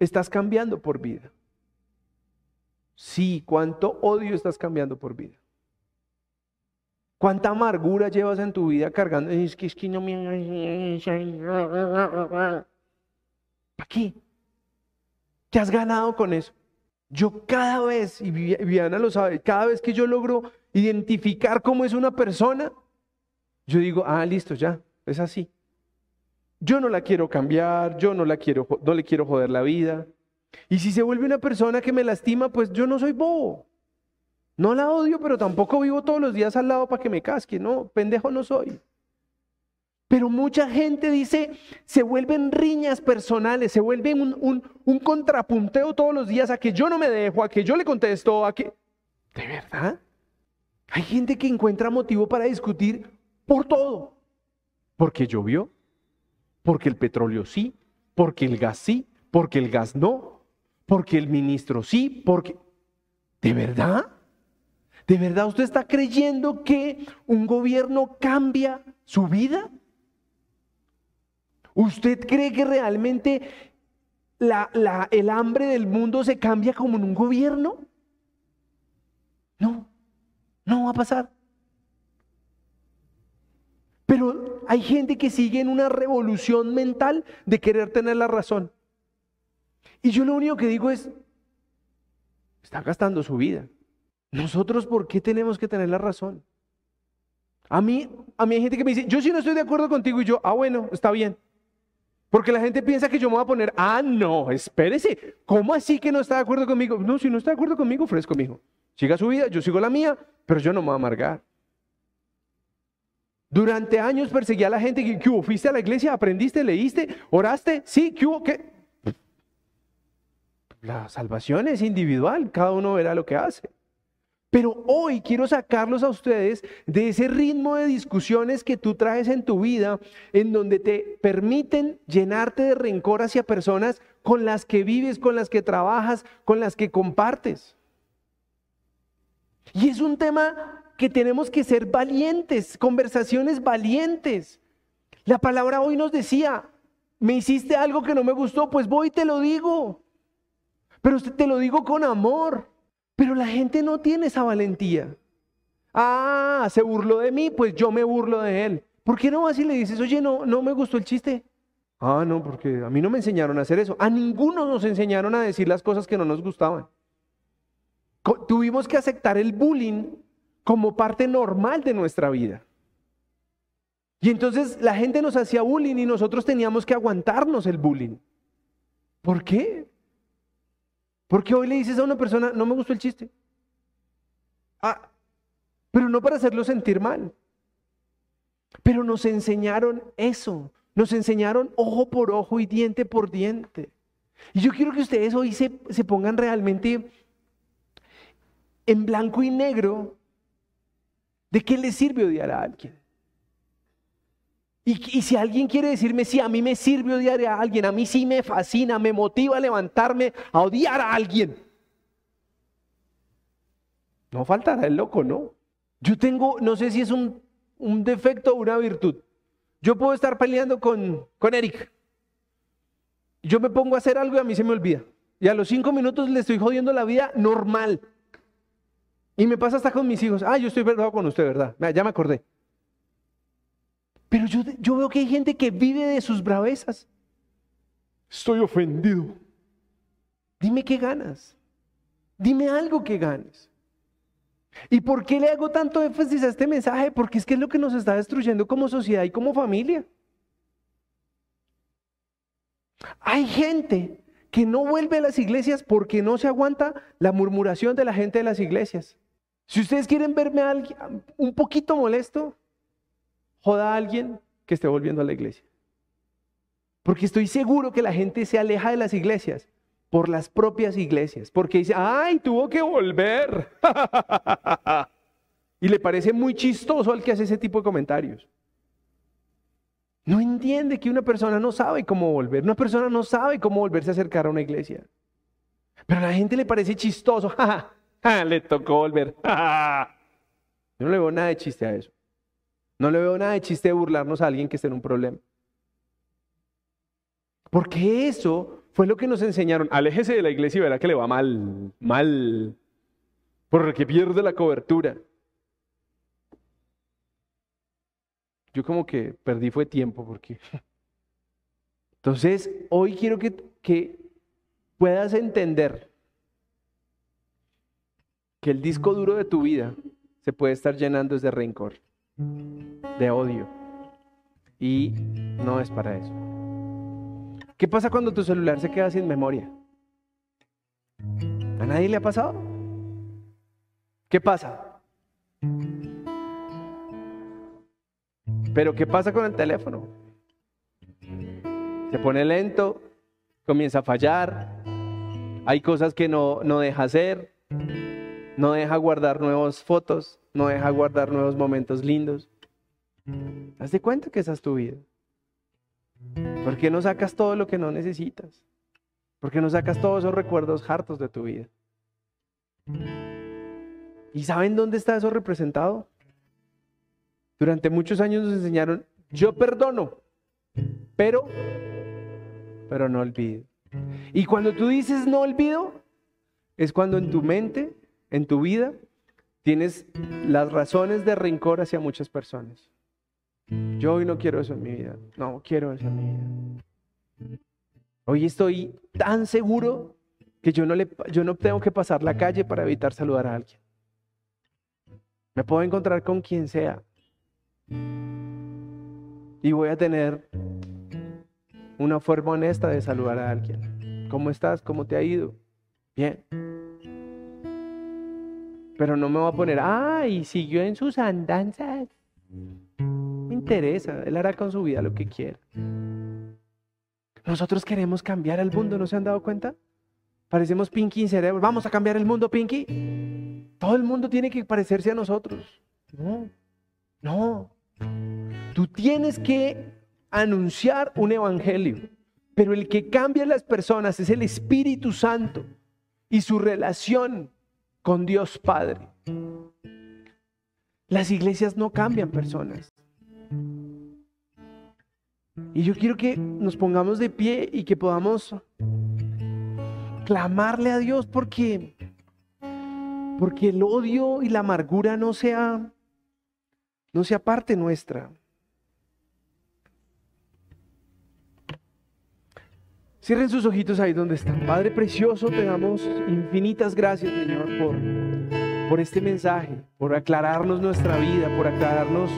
estás cambiando por vida? Sí, ¿cuánto odio estás cambiando por vida? ¿Cuánta amargura llevas en tu vida cargando? Es que, es que no me... Aquí. ¿Qué has ganado con eso? Yo cada vez, y Viviana lo sabe, cada vez que yo logro identificar cómo es una persona, yo digo, ah, listo, ya, es así. yo no la quiero cambiar, yo no la quiero, no le quiero joder la vida. Y si se vuelve una persona que me lastima, pues yo no soy bobo. No la odio, pero tampoco vivo todos los días al lado para que me casque. No, pendejo no soy. Pero mucha gente dice, se vuelven riñas personales, se vuelven un, un, contrapunteo todos los días a que yo no me dejo, a que yo le contesto, a que... ¿De verdad? Hay gente que encuentra motivo para discutir por todo. Porque llovió, porque el petróleo sí, porque el gas sí, porque el gas no, porque el ministro sí, porque... ¿De verdad? ¿De verdad usted está creyendo que un gobierno cambia su vida? ¿Usted cree que realmente el hambre del mundo se cambia como en un gobierno? No, no va a pasar. Pero hay gente que sigue en una revolución mental de querer tener la razón. Y yo lo único que digo es, está gastando su vida. Nosotros, ¿por qué tenemos que tener la razón? A mí, a mí hay gente que me dice, yo sí no estoy de acuerdo contigo y yo, ah, bueno, está bien. Porque la gente piensa que yo me voy a poner, ah, no, espérese, ¿cómo así que no está de acuerdo conmigo? No, si no está de acuerdo conmigo, fresco, mijo. Siga su vida, yo sigo la mía, pero yo no me voy a amargar. Durante años perseguía a la gente, ¿qué hubo? ¿Fuiste a la iglesia? ¿Aprendiste? ¿Leíste? ¿Oraste? Sí, ¿qué hubo? ¿Qué? La salvación es individual, cada uno verá lo que hace. Pero hoy quiero sacarlos a ustedes de ese ritmo de discusiones que tú traes en tu vida, en donde te permiten llenarte de rencor hacia personas con las que vives, con las que trabajas, con las que compartes. Y es un tema que tenemos que ser valientes, conversaciones valientes. La palabra hoy nos decía, me hiciste algo que no me gustó, pues voy y te lo digo. Pero te lo digo con amor. Pero la gente no tiene esa valentía. Ah, se burló de mí, pues yo me burlo de él. ¿Por qué no vas y le dices, oye, no, no me gustó el chiste? Ah, no, porque a mí no me enseñaron a hacer eso. A ninguno nos enseñaron a decir las cosas que no nos gustaban. tuvimos que aceptar el bullying como parte normal de nuestra vida. Y entonces la gente nos hacía bullying y nosotros teníamos que aguantarnos el bullying. ¿Por qué? Porque hoy le dices a una persona, no me gustó el chiste. Ah, pero no para hacerlo sentir mal. Pero nos enseñaron eso. Nos enseñaron ojo por ojo y diente por diente. Y yo quiero que ustedes hoy se, se pongan realmente en blanco y negro de qué les sirve odiar a alguien. Y, si alguien quiere decirme, sí, a mí me sirve odiar a alguien, a mí sí me fascina, me motiva a levantarme a odiar a alguien. No faltará el loco, ¿no? Yo tengo, no sé si es un, defecto o una virtud. Yo puedo estar peleando con, con Eric. Yo me pongo a hacer algo y a mí se me olvida. Y a los cinco minutos le estoy jodiendo la vida normal. Y me pasa hasta con mis hijos. Ah, yo estoy verdad con usted, ¿verdad? Ya me acordé. Pero yo, veo que hay gente que vive de sus bravezas. Estoy ofendido. Dime qué ganas. Dime algo que ganes. ¿Y por qué le hago tanto énfasis a este mensaje? Porque es que es lo que nos está destruyendo como sociedad y como familia. Hay gente que no vuelve a las iglesias porque no se aguanta la murmuración de la gente de las iglesias. Si ustedes quieren verme un poquito molesto, joda a alguien que esté volviendo a la iglesia. Porque estoy seguro que la gente se aleja de las iglesias por las propias iglesias, porque dice, ay, tuvo que volver. (laughs) y le parece muy chistoso al que hace ese tipo de comentarios. No entiende que una persona no sabe cómo volver, una persona no sabe cómo volverse a acercar a una iglesia. Pero a la gente le parece chistoso, (laughs) le tocó volver. (laughs) Yo no le veo nada de chiste a eso. No le veo nada de chiste de burlarnos a alguien que esté en un problema. Porque eso fue lo que nos enseñaron. Aléjese de la iglesia y verá que le va mal, mal. Porque pierde la cobertura. Yo como que perdí fue tiempo porque... (laughs) Entonces, hoy quiero que, que puedas entender que el disco duro de tu vida se puede estar llenando de rencor de odio. Y no es para eso. ¿Qué pasa cuando tu celular se queda sin memoria? ¿A nadie le ha pasado? ¿Qué pasa? Pero ¿qué pasa con el teléfono? Se pone lento, comienza a fallar, hay cosas que no, no deja hacer, no deja guardar nuevas fotos, no deja guardar nuevos momentos lindos. Haz de cuenta que esa es tu vida. ¿Por qué no sacas todo lo que no necesitas? ¿Por qué no sacas todos esos recuerdos hartos de tu vida? ¿Y saben dónde está eso representado? Durante muchos años nos enseñaron, yo perdono, pero, pero no olvido. Y cuando tú dices no olvido, es cuando en tu mente, en tu vida, tienes las razones de rencor hacia muchas personas. Yo hoy no quiero eso en mi vida. No quiero eso en mi vida. Hoy estoy tan seguro que yo no, tengo que pasar la calle para evitar saludar a alguien. Me puedo encontrar con quien sea. Y voy a tener una forma honesta de saludar a alguien. ¿Cómo estás? ¿Cómo te ha ido? Bien. Pero no me voy a poner, ay, siguió en sus andanzas me interesa, Él hará con su vida lo que quiera. Nosotros queremos cambiar el mundo, ¿no se han dado cuenta? Parecemos Pinky en cerebro. Vamos a cambiar el mundo, Pinky. Todo el mundo tiene que parecerse a nosotros. No, no. Tú tienes que anunciar un evangelio. Pero el que cambia a las personas es el Espíritu Santo y su relación con Dios Padre. Las iglesias no cambian personas. Y yo quiero que nos pongamos de pie y que podamos clamarle a Dios porque porque el odio y la amargura no sea no sea parte nuestra. Cierren sus ojitos ahí donde están. Padre precioso, te damos infinitas gracias, Señor, por por este mensaje, por aclararnos nuestra vida, por aclararnos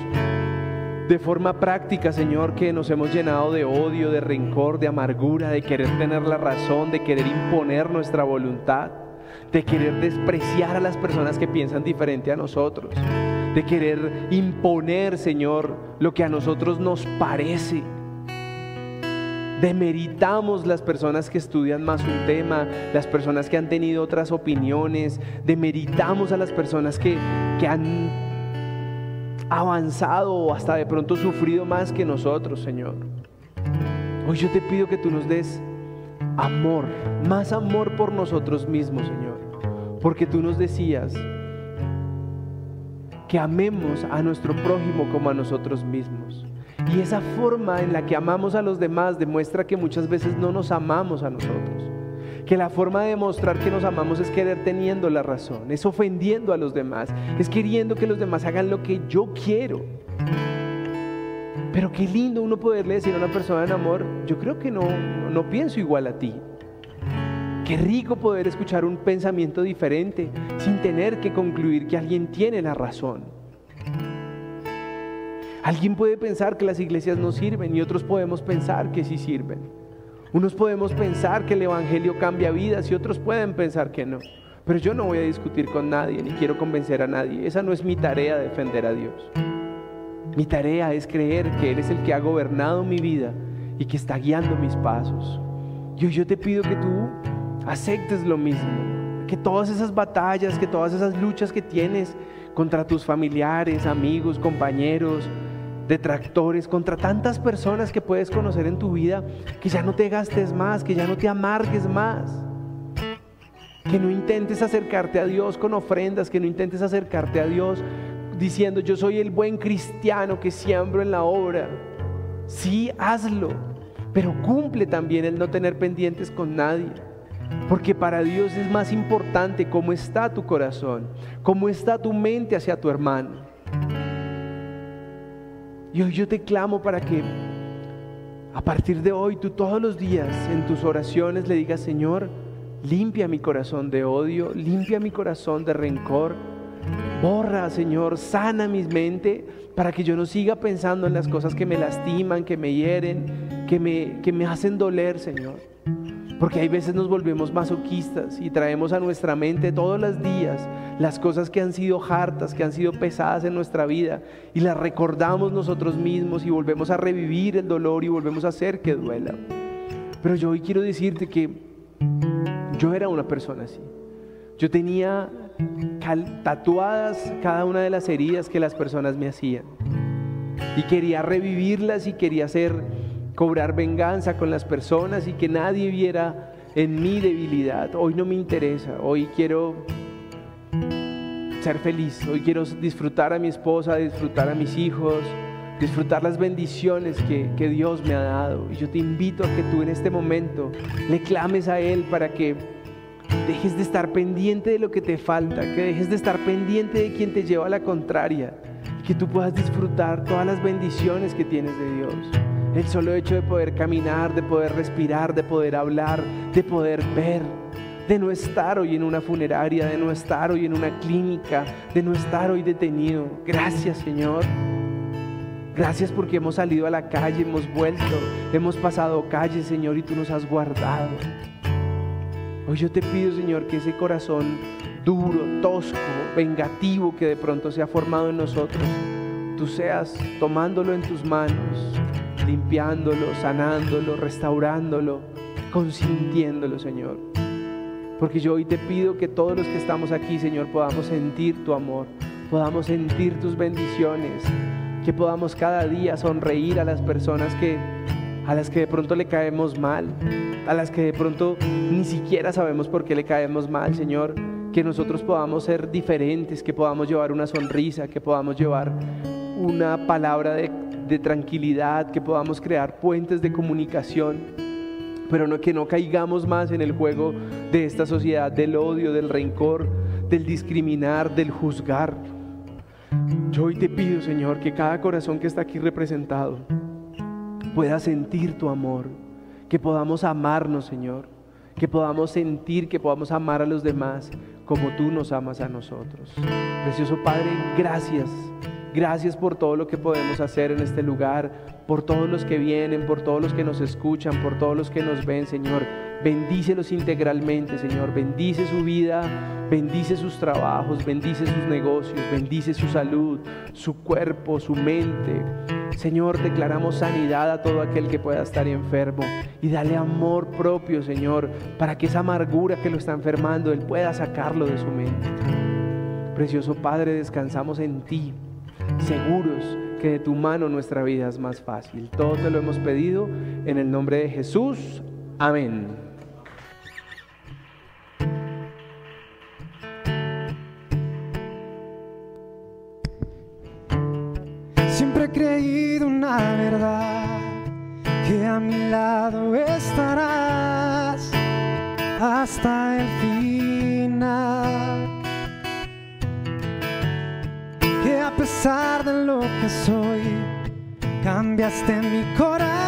de forma práctica, Señor, que nos hemos llenado de odio, de rencor, de amargura, de querer tener la razón, de querer imponer nuestra voluntad, de querer despreciar a las personas que piensan diferente a nosotros, de querer imponer, Señor, lo que a nosotros nos parece Demeritamos las personas que estudian más un tema, las personas que han tenido otras opiniones. Demeritamos a las personas que, que han avanzado o hasta de pronto sufrido más que nosotros, Señor. Hoy yo te pido que tú nos des amor, más amor por nosotros mismos, Señor. Porque tú nos decías que amemos a nuestro prójimo como a nosotros mismos. Y esa forma en la que amamos a los demás demuestra que muchas veces no nos amamos a nosotros. Que la forma de demostrar que nos amamos es querer teniendo la razón, es ofendiendo a los demás, es queriendo que los demás hagan lo que yo quiero. Pero qué lindo uno poderle decir a una persona en amor, yo creo que no, no pienso igual a ti. Qué rico poder escuchar un pensamiento diferente sin tener que concluir que alguien tiene la razón. Alguien puede pensar que las iglesias no sirven y otros podemos pensar que sí sirven. Unos podemos pensar que el Evangelio cambia vidas y otros pueden pensar que no. Pero yo no voy a discutir con nadie ni quiero convencer a nadie. Esa no es mi tarea defender a Dios. Mi tarea es creer que Él es el que ha gobernado mi vida y que está guiando mis pasos. Yo, yo te pido que tú aceptes lo mismo. Que todas esas batallas, que todas esas luchas que tienes contra tus familiares, amigos, compañeros, detractores, contra tantas personas que puedes conocer en tu vida, que ya no te gastes más, que ya no te amargues más. Que no intentes acercarte a Dios con ofrendas, que no intentes acercarte a Dios diciendo yo soy el buen cristiano que siembro en la obra. Sí, hazlo, pero cumple también el no tener pendientes con nadie. Porque para Dios es más importante cómo está tu corazón, cómo está tu mente hacia tu hermano. Y hoy yo te clamo para que a partir de hoy tú todos los días en tus oraciones le digas, Señor, limpia mi corazón de odio, limpia mi corazón de rencor, borra, Señor, sana mi mente para que yo no siga pensando en las cosas que me lastiman, que me hieren, que me, que me hacen doler, Señor. Porque hay veces nos volvemos masoquistas y traemos a nuestra mente todos los días las cosas que han sido hartas, que han sido pesadas en nuestra vida y las recordamos nosotros mismos y volvemos a revivir el dolor y volvemos a hacer que duela. Pero yo hoy quiero decirte que yo era una persona así. Yo tenía tatuadas cada una de las heridas que las personas me hacían. Y quería revivirlas y quería hacer, cobrar venganza con las personas y que nadie viera en mi debilidad. Hoy no me interesa, hoy quiero ser feliz, hoy quiero disfrutar a mi esposa, disfrutar a mis hijos, disfrutar las bendiciones que, que Dios me ha dado. Y yo te invito a que tú en este momento le clames a Él para que dejes de estar pendiente de lo que te falta, que dejes de estar pendiente de quien te lleva a la contraria, que tú puedas disfrutar todas las bendiciones que tienes de Dios. El solo hecho de poder caminar, de poder respirar, de poder hablar, de poder ver, de no estar hoy en una funeraria, de no estar hoy en una clínica, de no estar hoy detenido. Gracias Señor. Gracias porque hemos salido a la calle, hemos vuelto, hemos pasado calles, Señor, y tú nos has guardado. Hoy yo te pido, Señor, que ese corazón duro, tosco, vengativo que de pronto se ha formado en nosotros, tú seas tomándolo en tus manos, limpiándolo, sanándolo, restaurándolo, consintiéndolo, Señor. Porque yo hoy te pido que todos los que estamos aquí, Señor, podamos sentir tu amor, podamos sentir tus bendiciones, que podamos cada día sonreír a las personas que a las que de pronto le caemos mal, a las que de pronto ni siquiera sabemos por qué le caemos mal, Señor, que nosotros podamos ser diferentes, que podamos llevar una sonrisa, que podamos llevar una palabra de, tranquilidad, que podamos crear puentes de comunicación, pero no, que no caigamos más en el juego de esta sociedad del odio, del rencor, del discriminar, del juzgar. Yo hoy te pido, Señor, que cada corazón que está aquí representado, pueda sentir tu amor, que podamos amarnos, Señor, que podamos sentir, que podamos amar a los demás como tú nos amas a nosotros. Precioso Padre, gracias. Gracias por todo lo que podemos hacer en este lugar, por todos los que vienen, por todos los que nos escuchan, por todos los que nos ven, Señor. Bendícelos integralmente, Señor. Bendice su vida, bendice sus trabajos, bendice sus negocios, bendice su salud, su cuerpo, su mente. Señor, declaramos sanidad a todo aquel que pueda estar enfermo y dale amor propio, Señor, para que esa amargura que lo está enfermando, Él pueda sacarlo de su mente. Precioso Padre, descansamos en ti, seguros que de tu mano nuestra vida es más fácil. Todo te lo hemos pedido en el nombre de Jesús. Amén. creído una verdad, que a mi lado estarás hasta el final. De lo que soy, cambiaste mi corazón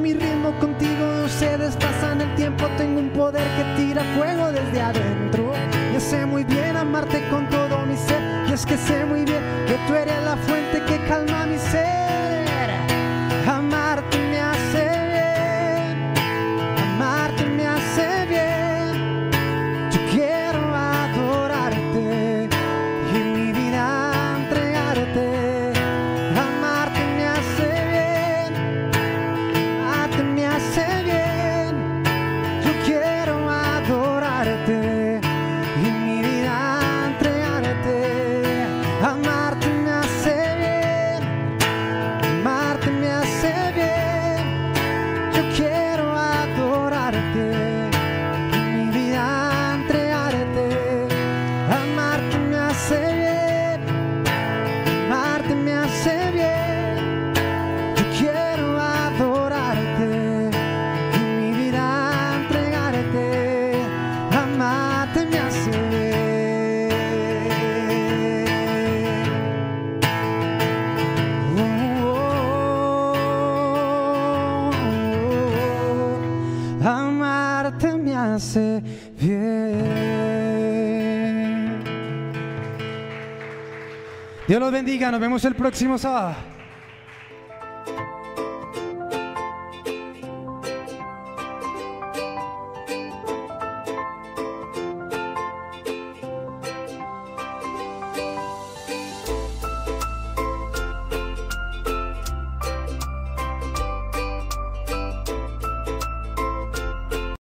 mi ritmo contigo se despasan el tiempo. Tengo un poder que tira fuego desde adentro. Yo sé muy bien amarte con todo mi ser. Y es que sé muy bien que tú eres la fuente que calma mi ser. bendiga. Nos vemos el próximo sábado.